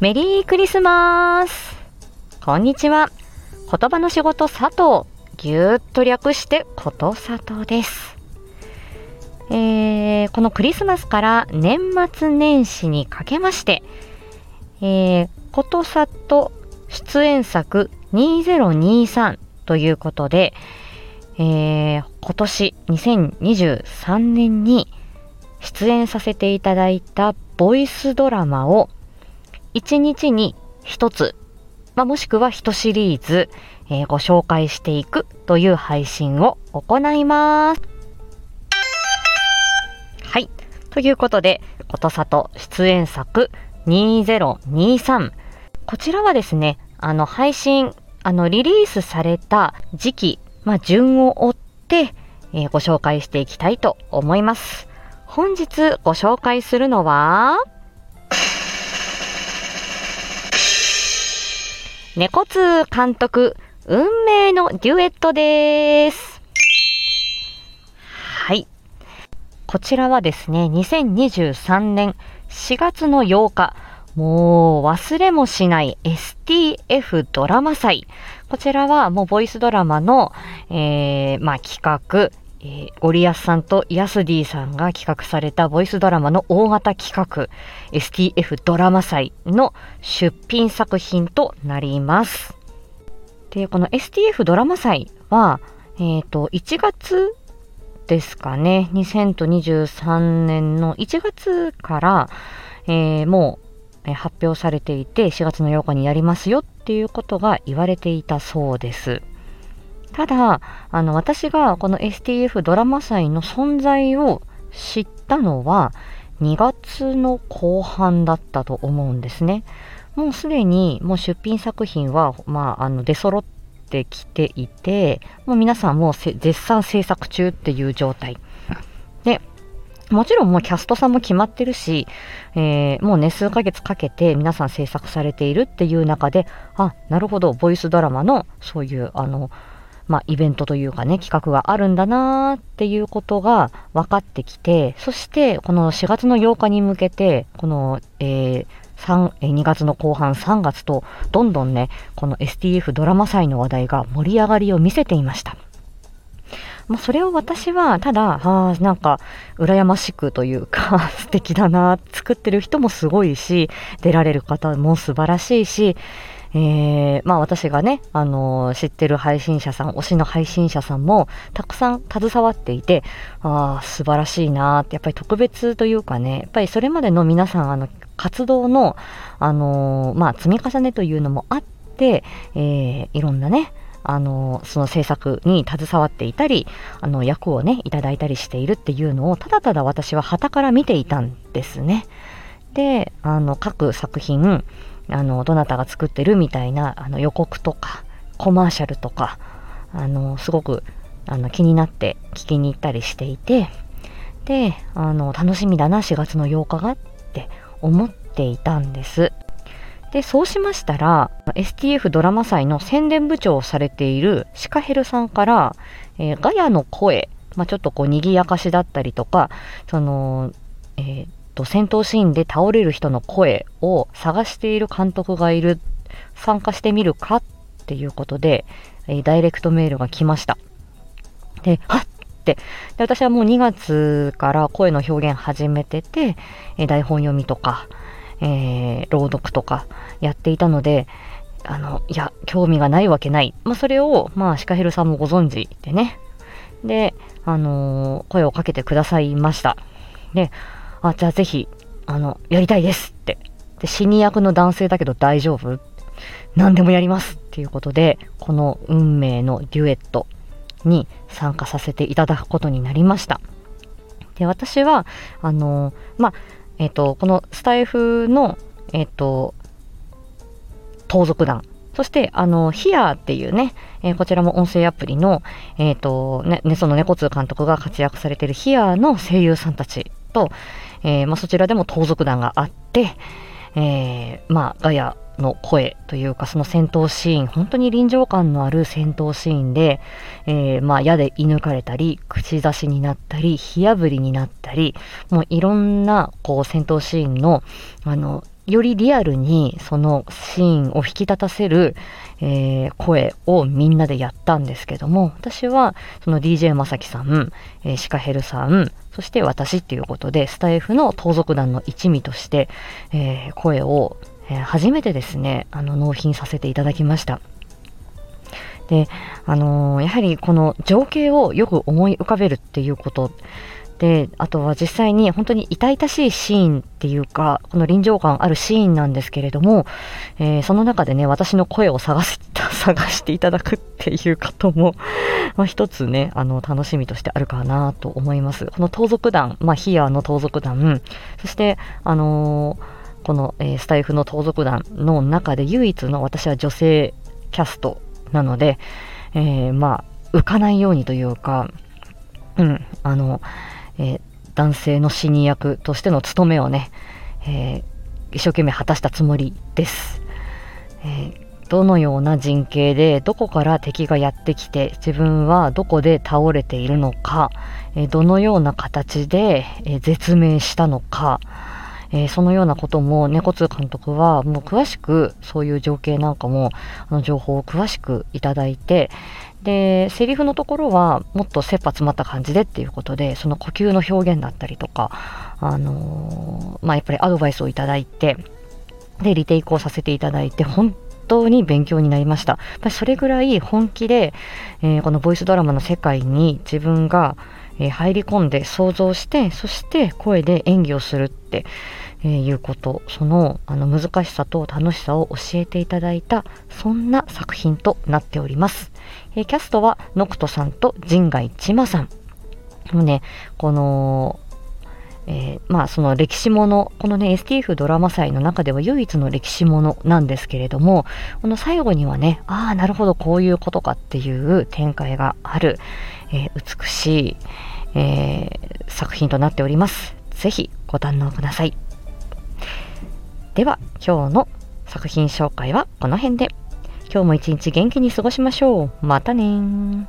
メリークリスマスこんにちは。言葉の仕事佐藤。ぎゅーっと略してこと佐藤です。えー、このクリスマスから年末年始にかけまして、えー、ことさと出演作2023ということで、えー、今年2023年に出演させていただいたボイスドラマを1日に1つ、まあ、もしくは1シリーズ、えー、ご紹介していくという配信を行います。はい。ということで、ことさと出演作2023。こちらはですね、あの、配信、あの、リリースされた時期、まあ、順を追って、えーご紹介していきたいと思います。本日ご紹介するのは、猫通監督、運命のデュエットです。はい。こちらはですね、2023年4月の8日、もう忘れもしない STF ドラマ祭。こちらはもうボイスドラマの、えー、まあ企画、えーゴリアスさんとヤスディさんが企画されたボイスドラマの大型企画 STF ドラマ祭の出品作品となります。で、この STF ドラマ祭は、えっ、と、1月ですかね、2023年の1月から、えーもう、発表されていて、4月の8日にやりますよっていうことが言われていたそうです。ただ、あの、私がこの STF ドラマ祭の存在を知ったのは、2月の後半だったと思うんですね。もうすでに、もう出品作品は、まあ、あの、出揃ってきていて、もう皆さんもう絶賛制作中っていう状態。で、もちろんもうキャストさんも決まってるし、えーもうね、数ヶ月かけて皆さん制作されているっていう中で、あ、なるほど、ボイスドラマのそういう、あの、まあ、イベントというかね、企画があるんだなーっていうことが分かってきて、そして、この4月の8日に向けて、この、えー3 2月の後半3月と、どんどんね、この STF ドラマ祭の話題が盛り上がりを見せていました。まあ、それを私は、ただ、あーなんか、羨ましくというか、素敵だな、作ってる人もすごいし、出られる方も素晴らしいし、えーまあ私がね、あのー知ってる配信者さん、推しの配信者さんもたくさん携わっていて、ああ、素晴らしいなって、やっぱり特別というかね、やっぱりそれまでの皆さん、あの、活動の、あのーまあ積み重ねというのもあって、えいろんなね、あの、その制作に携わっていたり、あの、役をね、いただいたりしているっていうのを、ただただ私は旗から見ていたんですね。で、あの、各作品、あの、どなたが作ってるみたいな、あの、予告とか、コマーシャルとか、あの、すごく、あの、気になって聞きに行ったりしていて、で、あの、楽しみだな、4月の8日がって思っていたんです。で、そうしましたら、STF ドラマ祭の宣伝部長をされているシカヘルさんから、えーガヤの声、まあ、ちょっとこう、賑やかしだったりとか、その、えーと、戦闘シーンで倒れる人の声を探している監督がいる、参加してみるかっていうことで、えダイレクトメールが来ました。で、はっって。で、私はもう2月から声の表現始めてて、え台本読みとか、えー朗読とかやっていたので、あの、いや、興味がないわけない。まあ、それを、まあ、シカヘルさんもご存知でね。で、あのー声をかけてくださいました。で、あ、じゃあぜひ、あの、やりたいですって。で、死に役の男性だけど大丈夫？何でもやりますっていうことで、この運命のデュエットに参加させていただくことになりました。で、私は、あの、まあ、えっ、と、このスタイフの、えっ、と、盗賊団、そして、あの、ヒアーっていうね、えーこちらも音声アプリの、えっ、と、ね、ね、その猫通監督が活躍されているヒアーの声優さんたちと、えーまあ、そちらでも盗賊団があって、えーまあ、ガヤの声というか、その戦闘シーン、本当に臨場感のある戦闘シーンで、えーまあ、矢で射抜かれたり、口出しになったり、火炙りになったり、もういろんな、こう、戦闘シーンの、あの、よりリアルにそのシーンを引き立たせる、えー、声をみんなでやったんですけども、私はその DJ まさきさん、えー、シカヘルさん、そして私っていうことで、スタイフの盗賊団の一味として、えー、声を、え、初めてですね、あの、納品させていただきました。で、あの、やはりこの情景をよく思い浮かべるっていうことで、あとは実際に本当に痛々しいシーンっていうか、この臨場感あるシーンなんですけれども、えー、その中でね、私の声を探し、探していただくっていうことも、まあ、一つね、あの、楽しみとしてあるかなと思います。この盗賊団、まあ、ヒアの盗賊団、そして、あのー、この、えー、スタイフの盗賊団の中で唯一の私は女性キャストなので、え、まあ、浮かないようにというか、うん、あの、え、男性の死に役としての務めをね、え、一生懸命果たしたつもりです。え、どのような陣形でどこから敵がやってきて自分はどこで倒れているのか、えどのような形で、え絶命したのか、えー、そのようなことも猫通監督はもう詳しくそういう情景なんかもあの情報を詳しくいただいてでセリフのところはもっと切羽詰まった感じでっていうことでその呼吸の表現だったりとか、あのー、まあ、やっぱりアドバイスをいただいてでリテイクをさせていただいて本当に勉強になりました。それぐらい本気で、えー、このボイスドラマの世界に自分がえ入り込んで想像してそして声で演技をするって、え、いうこと。そのあの難しさと楽しさを教えていただいたそんな作品となっております、え、キャストはノクトさんと陣外千馬さん。もうねこのえー、まあその歴史もの、このね STF ドラマ祭の中では唯一の歴史ものなんですけれども、この最後にはね、ああ、なるほど、こういうことかっていう展開がある、えー、美しい、えー、作品となっております。ぜひご堪能ください。では、今日の作品紹介はこの辺で。今日も一日元気に過ごしましょう。またね